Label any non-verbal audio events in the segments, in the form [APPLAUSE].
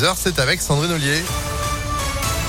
10h, c'est avec Sandrine Ollier.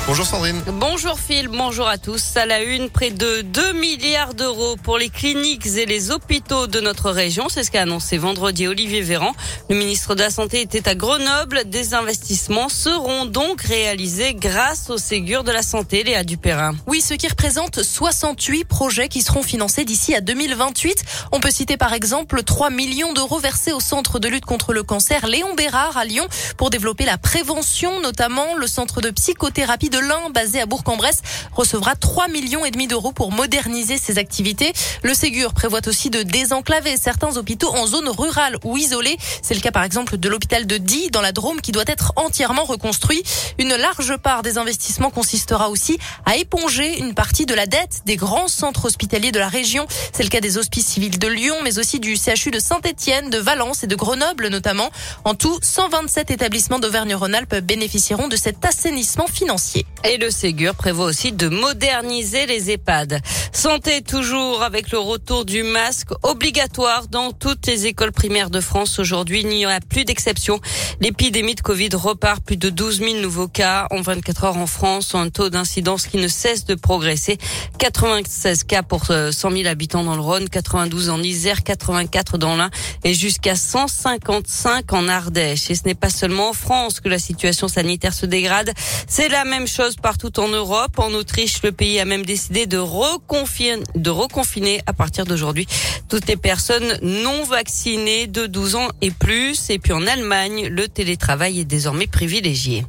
Bonjour Sandrine. Bonjour Phil, bonjour à tous. À la une, près de 2 milliards d'euros pour les cliniques et les hôpitaux de notre région. C'est ce qu'a annoncé vendredi Olivier Véran. Le ministre de la Santé était à Grenoble. Des investissements seront donc réalisés grâce au Ségur de la Santé, Léa Dupérin. Oui, ce qui représente 68 projets qui seront financés d'ici à 2028. On peut citer par exemple 3 millions d'euros versés au Centre de lutte contre le cancer Léon Bérard à Lyon pour développer la prévention, notamment le centre de psychothérapie de l'Ain, basé à Bourg-en-Bresse, recevra 3 millions et demi d'euros pour moderniser ses activités. Le Ségur prévoit aussi de désenclaver certains hôpitaux en zone rurale ou isolée. C'est le cas par exemple de l'hôpital de Die dans la Drôme qui doit être entièrement reconstruit. Une large part des investissements consistera aussi à éponger une partie de la dette des grands centres hospitaliers de la région. C'est le cas des hospices civils de Lyon, mais aussi du CHU de Saint-Etienne, de Valence et de Grenoble notamment. En tout, 127 établissements d'Auvergne-Rhône-Alpes bénéficieront de cet assainissement financier. Et le Ségur prévoit aussi de moderniser les EHPAD. Santé toujours avec le retour du masque obligatoire dans toutes les écoles primaires de France. Aujourd'hui, il n'y a plus d'exception. L'épidémie de Covid repart. Plus de 12 000 nouveaux cas en 24 heures en France. Un taux d'incidence qui ne cesse de progresser. 96 cas pour 100 euh, 000 habitants dans le Rhône, 92 en Isère, 84 dans l'Ain et jusqu'à 155 en Ardèche. Et ce n'est pas seulement en France que la situation sanitaire se dégrade. C'est la même chose partout en Europe. En Autriche, le pays a même décidé de reconfiner, de reconfiner à partir d'aujourd'hui toutes les personnes non vaccinées de 12 ans et plus. Et puis en Allemagne, le télétravail est désormais privilégié.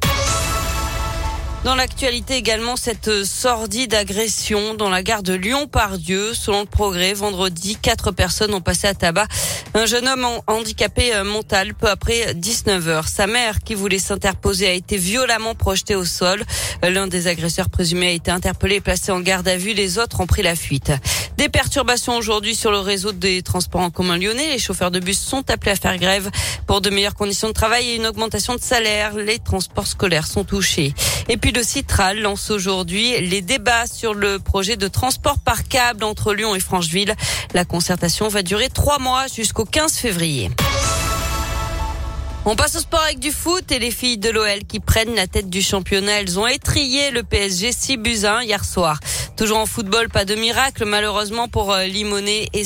Dans l'actualité également, cette sordide agression dans la gare de Lyon-Pardieu. Selon le progrès, vendredi, quatre personnes ont passé à tabac un jeune homme handicapé euh, mental peu après 19 heures. Sa mère, qui voulait s'interposer, a été violemment projetée au sol. L'un des agresseurs présumés a été interpellé et placé en garde à vue. Les autres ont pris la fuite. Des perturbations aujourd'hui sur le réseau des transports en commun lyonnais. Les chauffeurs de bus sont appelés à faire grève pour de meilleures conditions de travail et une augmentation de salaire. Les transports scolaires sont touchés. Et puis le Citral lance aujourd'hui les débats sur le projet de transport par câble entre Lyon et Francheville. La concertation va durer trois mois jusqu'au 15 février. On passe au sport avec du foot et les filles de l'OL qui prennent la tête du championnat. Elles ont étrié le PSG 6 buts 1 hier soir. Toujours en football, pas de miracle malheureusement pour euh, Limonet et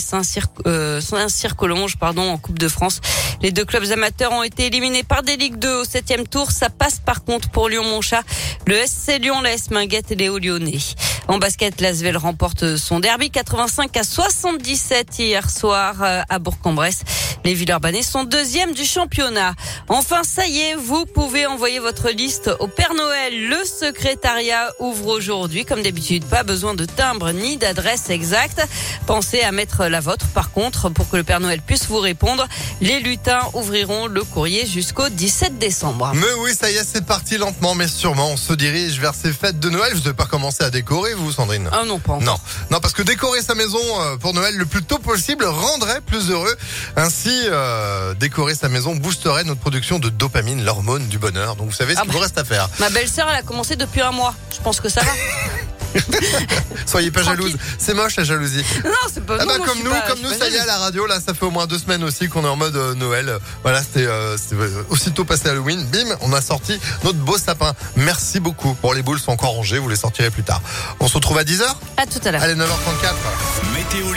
euh, Saint-Cyr-Collonge pardon en Coupe de France. Les deux clubs amateurs ont été éliminés par des Ligues 2 au septième tour. Ça passe par contre pour Lyon-Monchat, le SC Lyon, l'AS Minguette et les Hauts-Lyonnais. En basket, l'Asvel remporte son derby 85 à 77 hier soir euh, à Bourg-en-Bresse. Les Villeurbanais sont deuxièmes du championnat. Enfin, ça y est, vous pouvez envoyer votre liste au Père Noël. Le secrétariat ouvre aujourd'hui. Comme d'habitude, pas besoin de timbre ni d'adresse exacte. Pensez à mettre la vôtre. Par contre, pour que le Père Noël puisse vous répondre, les lutins ouvriront le courrier jusqu'au 17 décembre. Mais oui, ça y est, c'est parti lentement, mais sûrement. On se dirige vers ces fêtes de Noël. Vous n'avez pas commencé à décorer, vous, Sandrine Ah non, pas encore. Non, non, parce que décorer sa maison euh, pour Noël le plus tôt possible rendrait plus heureux. Ainsi, euh, décorer sa maison boosterait notre production de dopamine, l'hormone du bonheur. Donc vous savez ce ah qu'il vous bah. reste à faire. Ma belle-sœur, elle a commencé depuis un mois. Je pense que ça va. [LAUGHS] [LAUGHS] Soyez pas jalouse. C'est moche la jalousie. Non, c'est pas. Ah bah, comme nous, comme nous, ça y est à la radio. Là, ça fait au moins deux semaines aussi qu'on est en mode euh, Noël. Voilà, c'était euh, aussitôt passé Halloween. Bim, on a sorti notre beau sapin. Merci beaucoup. Bon, les boules sont encore rangées. Vous les sortirez plus tard. On se retrouve à 10h À tout à l'heure. Allez, 9h34. Météo